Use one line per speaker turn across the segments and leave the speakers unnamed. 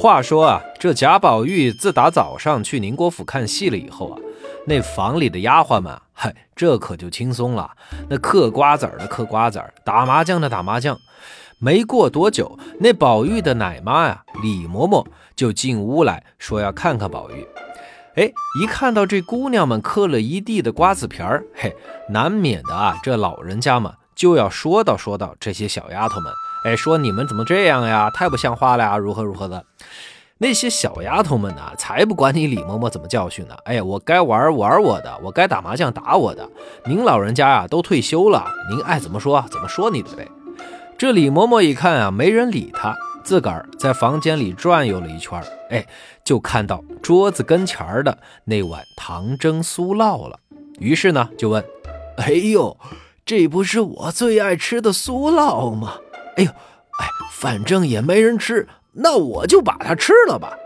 话说啊，这贾宝玉自打早上去宁国府看戏了以后啊，那房里的丫鬟们，嗨，这可就轻松了。那嗑瓜子儿的嗑瓜子儿，打麻将的打麻将。没过多久，那宝玉的奶妈呀，李嬷嬷就进屋来说要看看宝玉。哎，一看到这姑娘们嗑了一地的瓜子皮儿，嘿，难免的啊，这老人家嘛就要说道说道这些小丫头们。哎，说你们怎么这样呀？太不像话了呀！如何如何的？那些小丫头们呢？才不管你李嬷嬷怎么教训呢！哎呀，我该玩玩我的，我该打麻将打我的。您老人家呀都退休了，您爱怎么说怎么说你的呗。这李嬷嬷一看啊，没人理她，自个儿在房间里转悠了一圈，哎，就看到桌子跟前的那碗糖蒸酥酪了。于是呢，就问：“
哎呦，这不是我最爱吃的酥酪吗？”哎呦，哎，反正也没人吃，那我就把它吃了吧。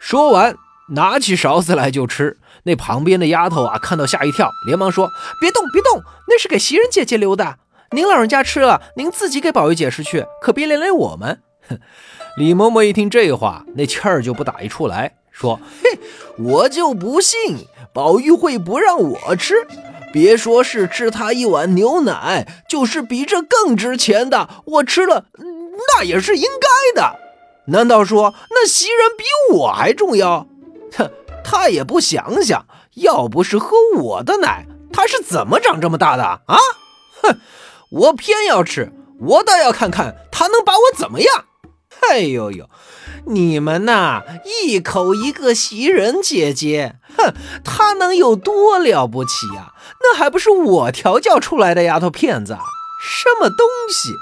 说完，拿起勺子来就吃。那旁边的丫头啊，看到吓一跳，连忙说：“别动，别动，那是给袭人姐姐留的。您老人家吃了，您自己给宝玉解释去，可别连累我们。”
哼，李嬷嬷一听这话，那气儿就不打一处来，说：“
嘿，我就不信宝玉会不让我吃。”别说是吃他一碗牛奶，就是比这更值钱的，我吃了那也是应该的。难道说那袭人比我还重要？哼，他也不想想，要不是喝我的奶，他是怎么长这么大的啊？哼，我偏要吃，我倒要看看他能把我怎么样。哎呦呦！你们呐，一口一个袭人姐姐，哼，她能有多了不起呀？那还不是我调教出来的丫头片子？什么东西？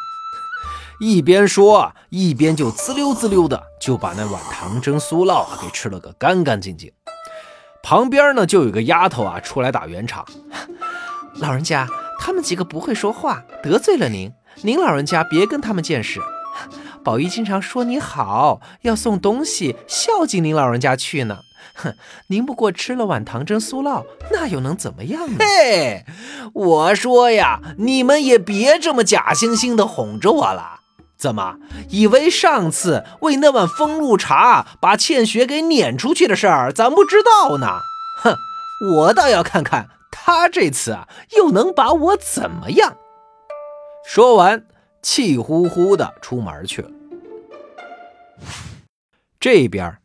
一边说，一边就滋溜滋溜的就把那碗糖蒸酥酪给吃了个干干净净。旁边呢，就有个丫头啊出来打圆场，
老人家，他们几个不会说话，得罪了您，您老人家别跟他们见识。宝玉经常说你好，要送东西孝敬您老人家去呢。哼，您不过吃了碗糖蒸酥酪，那又能怎么样呢？
嘿，我说呀，你们也别这么假惺惺的哄着我了。怎么，以为上次为那碗风露茶把倩雪给撵出去的事儿，咱不知道呢？哼，我倒要看看他这次啊，又能把我怎么样。说完，气呼呼的出门去了。这边，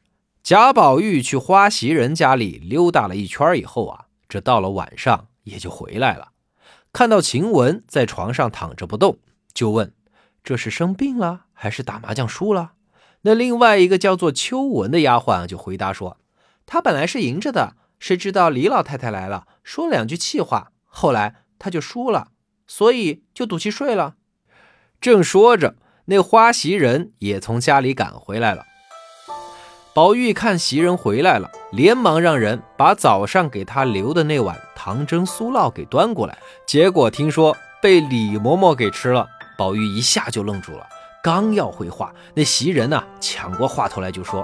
贾宝玉去花袭人家里溜达了一圈以后啊，这到了晚上也就回来了。看到晴雯在床上躺着不动，就问：“这是生病了，还是打麻将输了？”那另外一个叫做秋纹的丫鬟就回答说：“她本来是赢着的，谁知道李老太太来了，说两句气话，后来她就输了，所以就赌气睡了。”正说着。那花袭人也从家里赶回来了。宝玉看袭人回来了，连忙让人把早上给他留的那碗糖蒸酥酪给端过来。结果听说被李嬷嬷给吃了，宝玉一下就愣住了。刚要回话，那袭人呢抢过话头来就说：“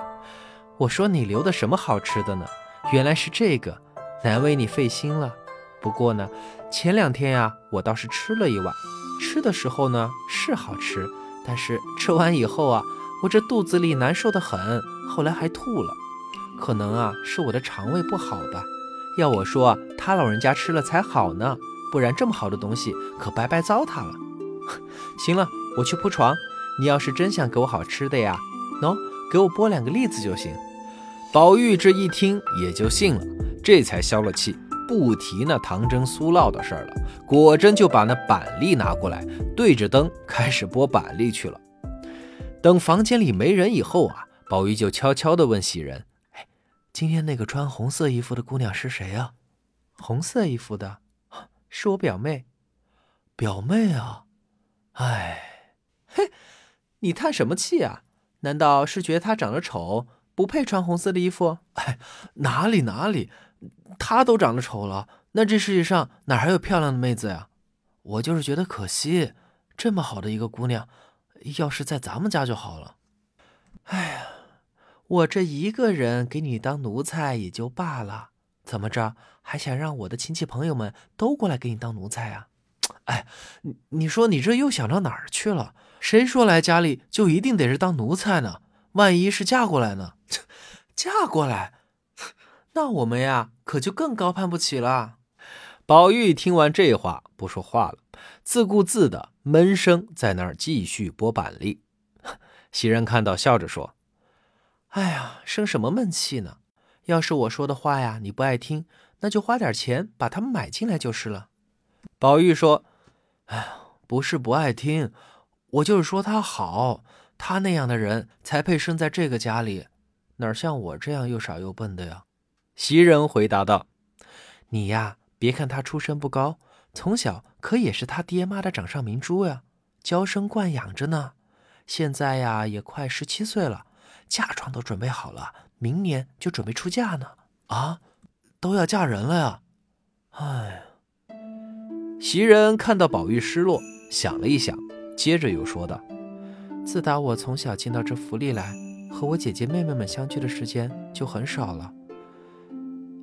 我说你留的什么好吃的呢？原来是这个，难为你费心了。不过呢，前两天呀，我倒是吃了一碗，吃的时候呢是好吃。”但是吃完以后啊，我这肚子里难受的很，后来还吐了，可能啊是我的肠胃不好吧。要我说，他老人家吃了才好呢，不然这么好的东西可白白糟蹋了。行了，我去铺床，你要是真想给我好吃的呀，喏，给我剥两个栗子就行。宝玉这一听也就信了，这才消了气。不提那糖蒸酥酪的事儿了，果真就把那板栗拿过来，对着灯开始剥板栗去了。等房间里没人以后啊，宝玉就悄悄地问袭人：“哎，今天那个穿红色衣服的姑娘是谁啊？”“
红色衣服的，是我表妹。”“
表妹啊？哎，
嘿，你叹什么气啊？难道是觉得她长得丑，不配穿红色的衣服？”“
哎，哪里哪里。”她都长得丑了，那这世界上哪还有漂亮的妹子呀？我就是觉得可惜，这么好的一个姑娘，要是在咱们家就好了。
哎呀，我这一个人给你当奴才也就罢了，怎么着还想让我的亲戚朋友们都过来给你当奴才啊？
哎，你你说你这又想到哪儿去了？谁说来家里就一定得是当奴才呢？
万一是嫁过来呢？嫁过来，那我们呀可就更高攀不起了。
宝玉听完这话，不说话了，自顾自的闷声在那儿继续剥板栗。袭人看到，笑着说：“
哎呀，生什么闷气呢？要是我说的话呀，你不爱听，那就花点钱把他们买进来就是了。”
宝玉说：“
哎呀，不是不爱听，我就是说他好，他那样的人才配生在这个家里，哪像我这样又傻又笨的呀？”
袭人回答道：“
你呀，别看他出身不高，从小可也是他爹妈的掌上明珠呀，娇生惯养着呢。”现在呀，也快十七岁了，嫁妆都准备好了，明年就准备出嫁呢。啊，都要嫁人了呀！哎，
袭人看到宝玉失落，想了一想，接着又说道：“
自打我从小进到这府里来，和我姐姐妹妹们相聚的时间就很少了。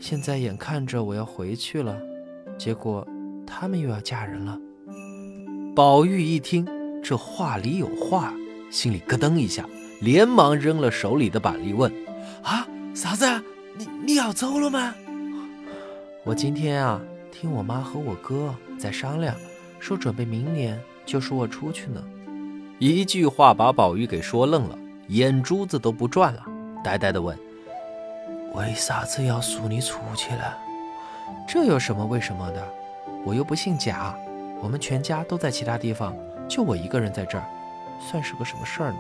现在眼看着我要回去了，结果他们又要嫁人了。”
宝玉一听，这话里有话。心里咯噔一下，连忙扔了手里的板栗，问：“
啊，啥子？你你要走了吗？”我今天啊，听我妈和我哥在商量，说准备明年就赎我出去呢。
一句话把宝玉给说愣了，眼珠子都不转了，呆呆的问：“
为啥子要赎你出去了？这有什么为什么的？我又不姓贾，我们全家都在其他地方，就我一个人在这儿。”算是个什么事儿呢？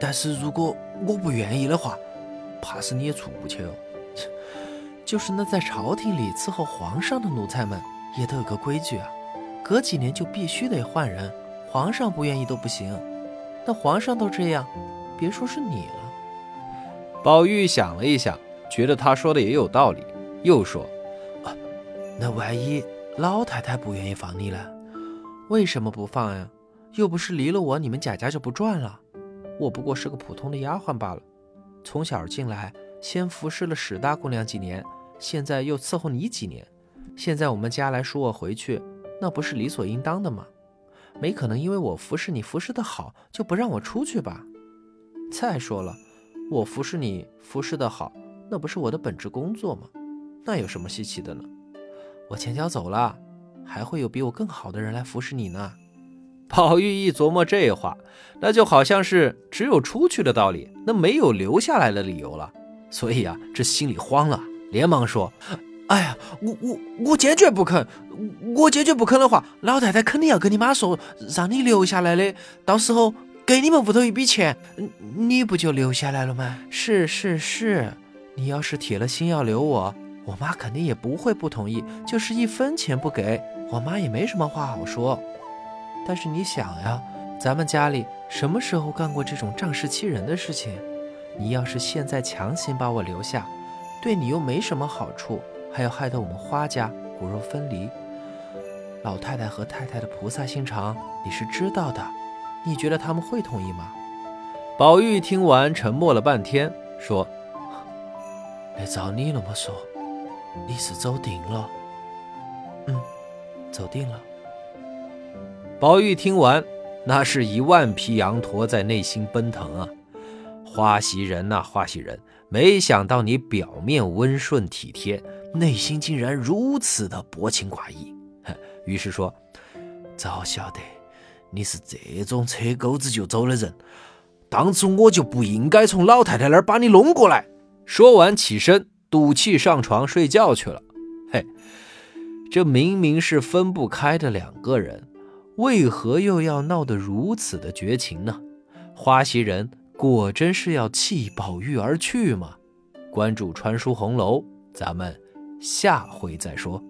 但是如果我不愿意的话，怕是你也出不去哦。就是那在朝廷里伺候皇上的奴才们，也都有个规矩啊，隔几年就必须得换人，皇上不愿意都不行。那皇上都这样，别说是你了。
宝玉想了一想，觉得他说的也有道理，又说：“
啊，那万一老太太不愿意放你了？为什么不放呀？”又不是离了我，你们贾家就不转了。我不过是个普通的丫鬟罢了。从小进来，先服侍了史大姑娘几年，现在又伺候你几年。现在我们家来赎我回去，那不是理所应当的吗？没可能因为我服侍你服侍的好，就不让我出去吧？再说了，我服侍你服侍的好，那不是我的本职工作吗？那有什么稀奇的呢？我前脚走了，还会有比我更好的人来服侍你呢。
宝玉一琢磨这话，那就好像是只有出去的道理，那没有留下来的理由了。所以啊，这心里慌了，连忙说：“
哎呀，我我我坚决不肯！我坚决不肯的话，老太太肯定要跟你妈说，让你留下来的。到时候给你们屋头一笔钱，你不就留下来了吗？是是是，你要是铁了心要留我，我妈肯定也不会不同意。就是一分钱不给，我妈也没什么话好说。”但是你想呀，咱们家里什么时候干过这种仗势欺人的事情？你要是现在强行把我留下，对你又没什么好处，还要害得我们花家骨肉分离。老太太和太太的菩萨心肠你是知道的，你觉得他们会同意吗？
宝玉听完沉默了半天，说：“
那照你那么说，你是走定了？嗯，走定了。”
宝玉听完，那是一万匹羊驼在内心奔腾啊！花袭人呐，花袭人，没想到你表面温顺体贴，内心竟然如此的薄情寡义。于是说：“
早晓得你是这种扯钩子就走的人，当初我就不应该从老太太那儿把你弄过来。”
说完起身，赌气上床睡觉去了。嘿，这明明是分不开的两个人。为何又要闹得如此的绝情呢？花袭人果真是要弃宝玉而去吗？关注川书红楼，咱们下回再说。